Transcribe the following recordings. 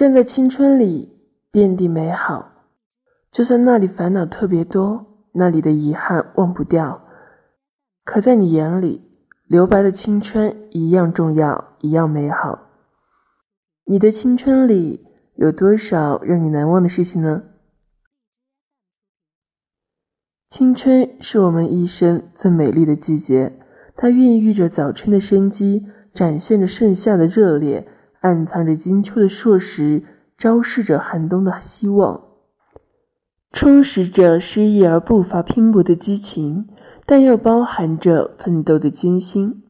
站在青春里，遍地美好。就算那里烦恼特别多，那里的遗憾忘不掉，可在你眼里，留白的青春一样重要，一样美好。你的青春里有多少让你难忘的事情呢？青春是我们一生最美丽的季节，它孕育着早春的生机，展现着盛夏的热烈，暗藏着金秋的硕实，昭示着寒冬的希望。充实着失意而不乏拼搏的激情，但又包含着奋斗的艰辛。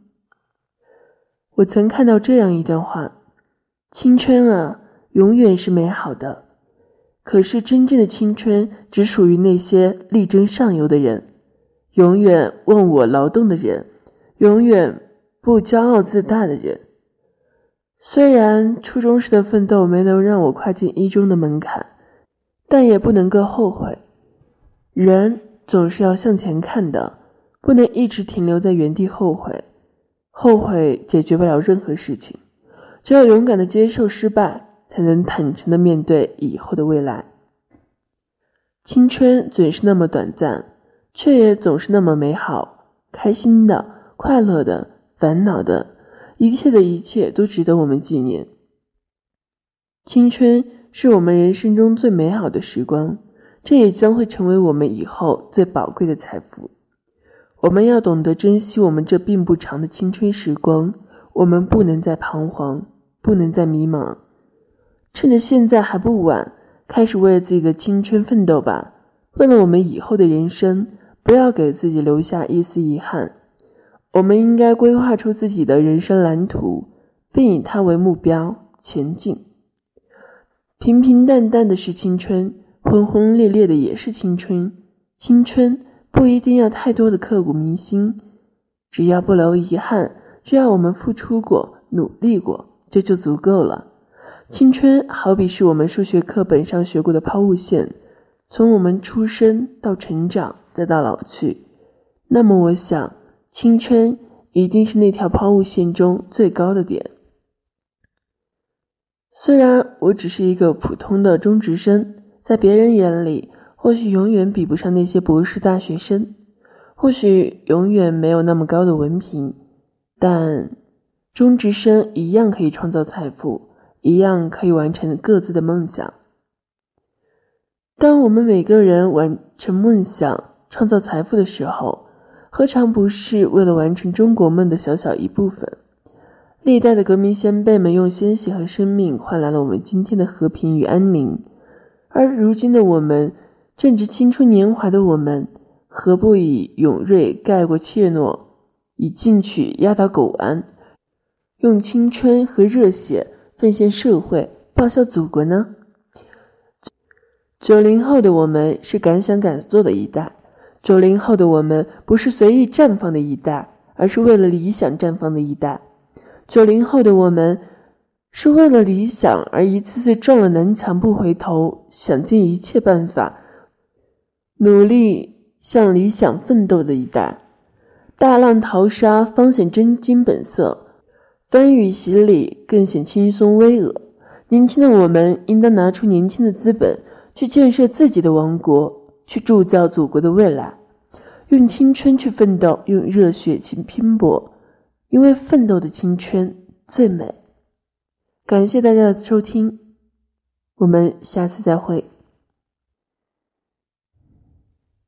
我曾看到这样一段话：青春啊，永远是美好的。可是真正的青春只属于那些力争上游的人，永远忘我劳动的人，永远不骄傲自大的人。虽然初中时的奋斗没能让我跨进一中的门槛。但也不能够后悔，人总是要向前看的，不能一直停留在原地后悔。后悔解决不了任何事情，只有勇敢的接受失败，才能坦诚的面对以后的未来。青春总是那么短暂，却也总是那么美好，开心的、快乐的、烦恼的，一切的一切都值得我们纪念。青春。是我们人生中最美好的时光，这也将会成为我们以后最宝贵的财富。我们要懂得珍惜我们这并不长的青春时光，我们不能再彷徨，不能再迷茫。趁着现在还不晚，开始为自己的青春奋斗吧！为了我们以后的人生，不要给自己留下一丝遗憾。我们应该规划出自己的人生蓝图，并以它为目标前进。平平淡淡的是青春，轰轰烈烈的也是青春。青春不一定要太多的刻骨铭心，只要不留遗憾，只要我们付出过、努力过，这就足够了。青春好比是我们数学课本上学过的抛物线，从我们出生到成长，再到老去。那么，我想，青春一定是那条抛物线中最高的点。虽然我只是一个普通的中职生，在别人眼里或许永远比不上那些博士大学生，或许永远没有那么高的文凭，但中职生一样可以创造财富，一样可以完成各自的梦想。当我们每个人完成梦想、创造财富的时候，何尝不是为了完成中国梦的小小一部分？历代的革命先辈们用鲜血和生命换来了我们今天的和平与安宁，而如今的我们，正值青春年华的我们，何不以勇锐盖过怯懦，以进取压倒苟安，用青春和热血奉献社会，报效祖国呢？九零后的我们是敢想敢做的一代，九零后的我们不是随意绽放的一代，而是为了理想绽放的一代。九零后的我们，是为了理想而一次次撞了南墙不回头，想尽一切办法，努力向理想奋斗的一代。大浪淘沙方显真金本色，风雨洗礼更显轻松巍峨。年轻的我们，应当拿出年轻的资本，去建设自己的王国，去铸造祖国的未来。用青春去奋斗，用热血去拼搏。因为奋斗的青春最美。感谢大家的收听，我们下次再会。